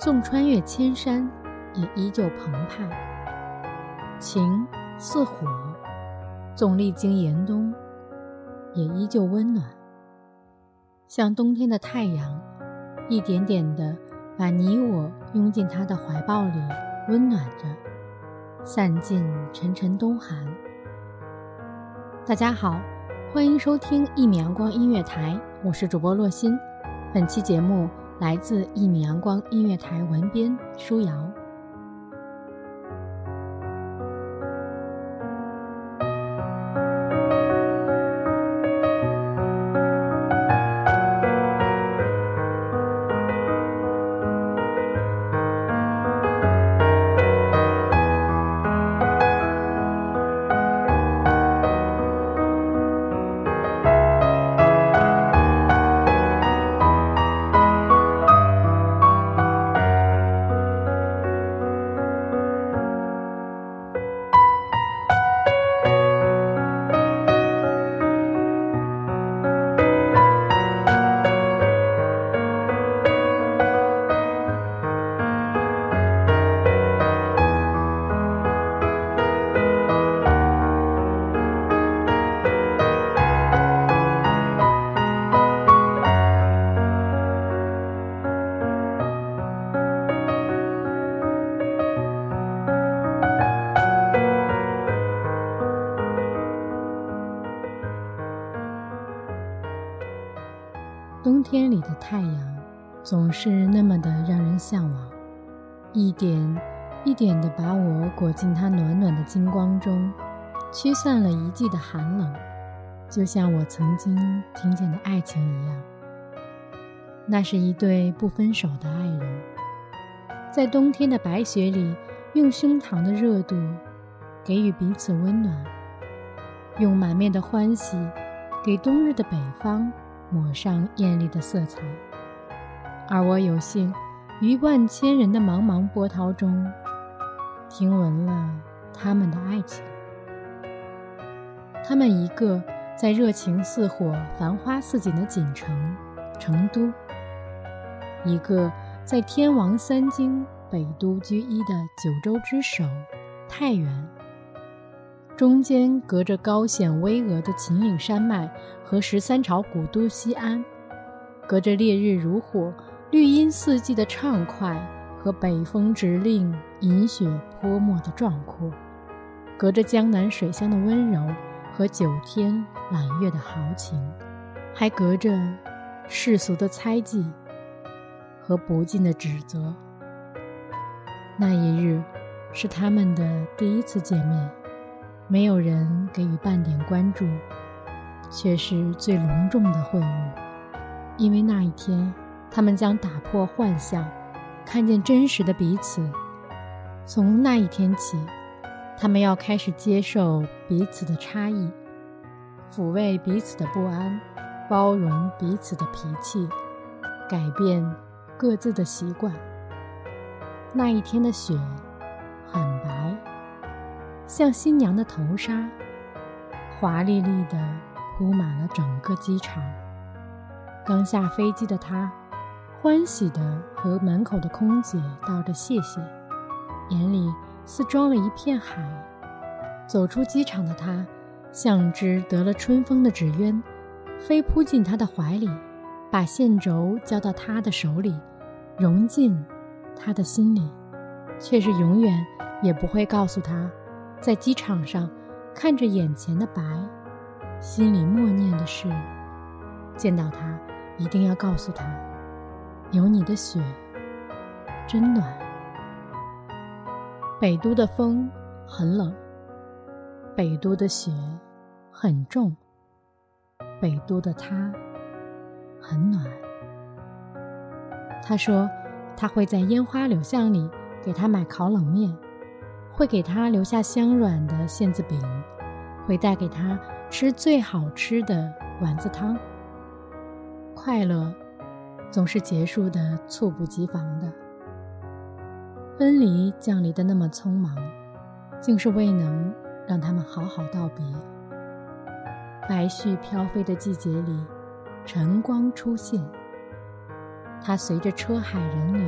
纵穿越千山，也依旧澎湃；情似火，纵历经严冬，也依旧温暖。像冬天的太阳，一点点的把你我拥进他的怀抱里，温暖着，散尽沉沉冬寒。大家好，欢迎收听一米阳光音乐台，我是主播洛心。本期节目来自一米阳光音乐台文编舒瑶。冬天里的太阳，总是那么的让人向往，一点一点的把我裹进它暖暖的金光中，驱散了一季的寒冷，就像我曾经听见的爱情一样。那是一对不分手的爱人，在冬天的白雪里，用胸膛的热度给予彼此温暖，用满面的欢喜给冬日的北方。抹上艳丽的色彩，而我有幸于万千人的茫茫波涛中，听闻了他们的爱情。他们一个在热情似火、繁花似锦的锦城成都，一个在天王三京北都居一的九州之首太原。中间隔着高险巍峨的秦岭山脉和十三朝古都西安，隔着烈日如火、绿荫四季的畅快和北风直令银雪泼墨的壮阔，隔着江南水乡的温柔和九天揽月的豪情，还隔着世俗的猜忌和不尽的指责。那一日，是他们的第一次见面。没有人给予半点关注，却是最隆重的会晤。因为那一天，他们将打破幻象，看见真实的彼此。从那一天起，他们要开始接受彼此的差异，抚慰彼此的不安，包容彼此的脾气，改变各自的习惯。那一天的雪很白。像新娘的头纱，华丽丽的铺满了整个机场。刚下飞机的他，欢喜的和门口的空姐道着谢谢，眼里似装了一片海。走出机场的他，像只得了春风的纸鸢，飞扑进他的怀里，把线轴交到他的手里，融进他的心里，却是永远也不会告诉他。在机场上，看着眼前的白，心里默念的是：见到他，一定要告诉他，有你的雪，真暖。北都的风很冷，北都的雪很重，北都的他很暖。他说，他会在烟花柳巷里给他买烤冷面，会给他留下香软的馅子饼，会带给他吃最好吃的丸子汤。快乐总是结束的猝不及防的。分离降临的那么匆忙，竟是未能让他们好好道别。白絮飘飞的季节里，晨光出现。他随着车海人流，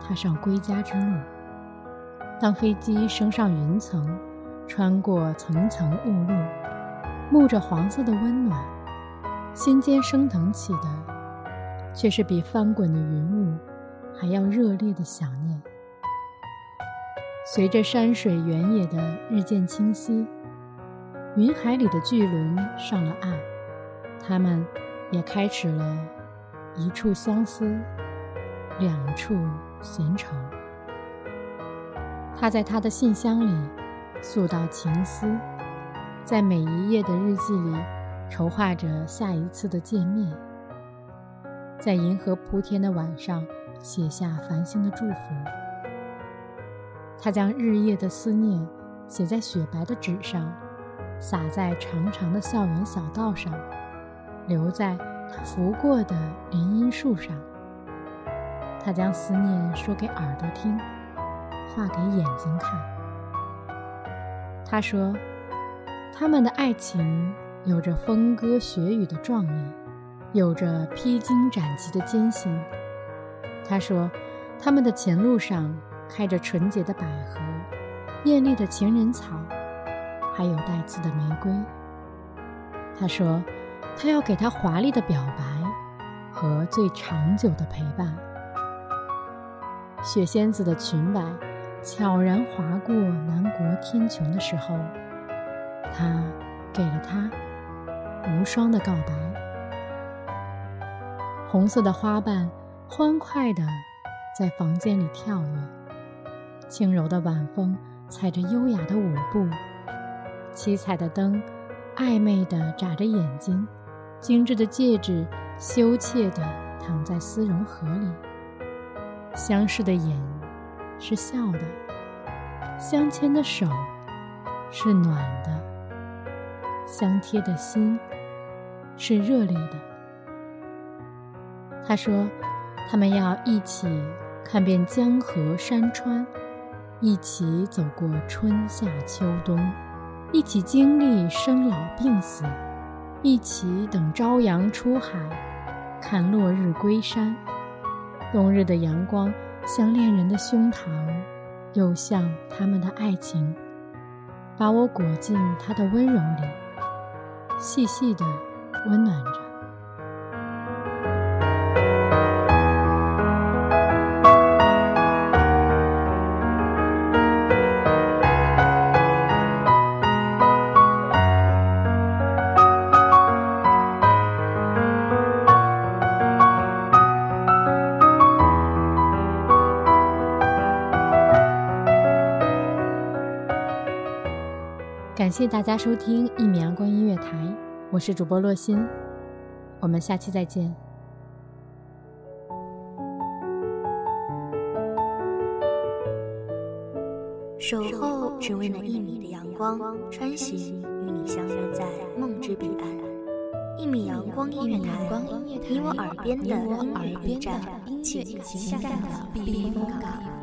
踏上归家之路。当飞机升上云层，穿过层层雾露，沐着黄色的温暖，心间升腾起的，却是比翻滚的云雾还要热烈的想念。随着山水原野的日渐清晰，云海里的巨轮上了岸，他们也开始了一处相思，两处闲愁。他在他的信箱里诉道情思，在每一页的日记里筹划着下一次的见面，在银河铺天的晚上写下繁星的祝福。他将日夜的思念写在雪白的纸上，洒在长长的校园小道上，留在他拂过的林荫树上。他将思念说给耳朵听，画给眼睛看。他说，他们的爱情有着风歌雪雨的壮丽，有着披荆斩棘的艰辛。他说，他们的前路上。开着纯洁的百合，艳丽的情人草，还有带刺的玫瑰。他说，他要给她华丽的表白和最长久的陪伴。雪仙子的裙摆悄然划过南国天穹的时候，他给了她无双的告白。红色的花瓣欢快地在房间里跳跃。轻柔的晚风踩着优雅的舞步，七彩的灯暧昧地眨着眼睛，精致的戒指羞怯地躺在丝绒盒里。相视的眼是笑的，相牵的手是暖的，相贴的心是热烈的。他说：“他们要一起看遍江河山川。”一起走过春夏秋冬，一起经历生老病死，一起等朝阳出海，看落日归山。冬日的阳光像恋人的胸膛，又像他们的爱情，把我裹进他的温柔里，细细的温暖着。感谢大家收听一米阳光音乐台，我是主播洛心，我们下期再见。守候只为那一米的阳光，穿行与你相约在梦之彼岸。一米阳光音乐台，你我耳边的音乐驿站，情感的避风港。